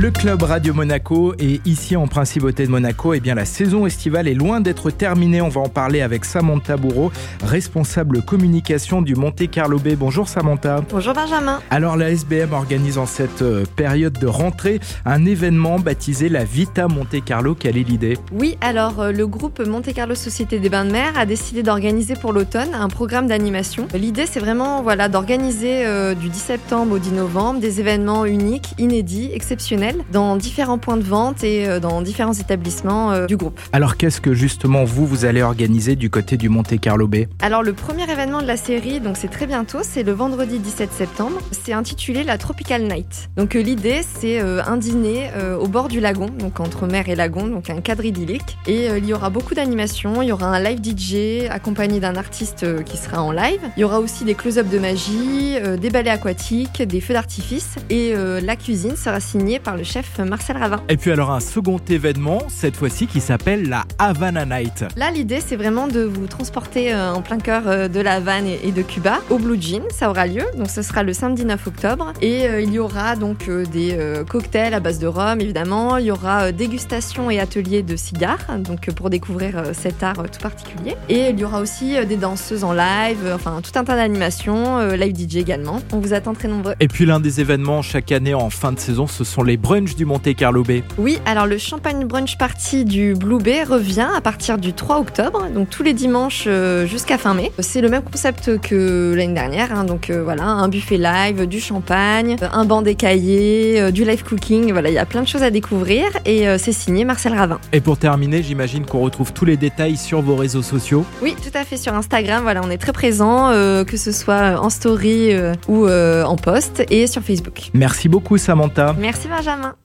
Le club Radio Monaco et ici en Principauté de Monaco, eh bien la saison estivale est loin d'être terminée. On va en parler avec Samantha Bourreau, responsable communication du Monte Carlo Bay. Bonjour Samantha. Bonjour Benjamin. Alors la SBM organise en cette euh, période de rentrée un événement baptisé la Vita Monte Carlo. Quelle est l'idée? Oui, alors euh, le groupe Monte Carlo Société des Bains de Mer a décidé d'organiser pour l'automne un programme d'animation. L'idée c'est vraiment voilà d'organiser euh, du 10 septembre au 10 novembre des événements uniques, inédits, exceptionnels dans différents points de vente et euh, dans différents établissements euh, du groupe. Alors qu'est-ce que justement vous, vous allez organiser du côté du Monte Carlo Bay Alors le premier événement de la série, donc c'est très bientôt, c'est le vendredi 17 septembre. C'est intitulé la Tropical Night. Donc euh, l'idée c'est un dîner au bord du lagon, donc entre mer et lagon, donc un cadre idyllique. Et il y aura beaucoup d'animations, il y aura un live DJ accompagné d'un artiste qui sera en live. Il y aura aussi des close-up de magie, des ballets aquatiques, des feux d'artifice et la cuisine sera signée par le chef Marcel Ravin. Et puis alors un second événement, cette fois-ci qui s'appelle la Havana Night. Là l'idée c'est vraiment de vous transporter euh, en plein cœur euh, de la Havane et de Cuba au Blue Jean, ça aura lieu, donc ce sera le samedi 9 octobre et euh, il y aura donc des cocktails à base de rhum évidemment, il y aura dégustation et atelier de cigares, donc pour découvrir cet art tout particulier et il y aura aussi des danseuses en live, enfin tout un tas d'animations, live DJ également. On vous attend très nombreux. Et puis l'un des événements chaque année en fin de saison, ce sont les brunch du Monte Carlo Bay. Oui, alors le champagne brunch party du Blue Bay revient à partir du 3 octobre, donc tous les dimanches euh, jusqu'à fin mai. C'est le même concept que l'année dernière, hein, donc euh, voilà, un buffet live, du champagne, un banc d'écaillés, euh, du live cooking, voilà, il y a plein de choses à découvrir et c'est signé Marcel Ravin. Et pour terminer, j'imagine qu'on retrouve tous les détails sur vos réseaux sociaux. Oui, tout à fait, sur Instagram, voilà, on est très présent, que ce soit en story ou en post et sur Facebook. Merci beaucoup Samantha. Merci Benjamin. も。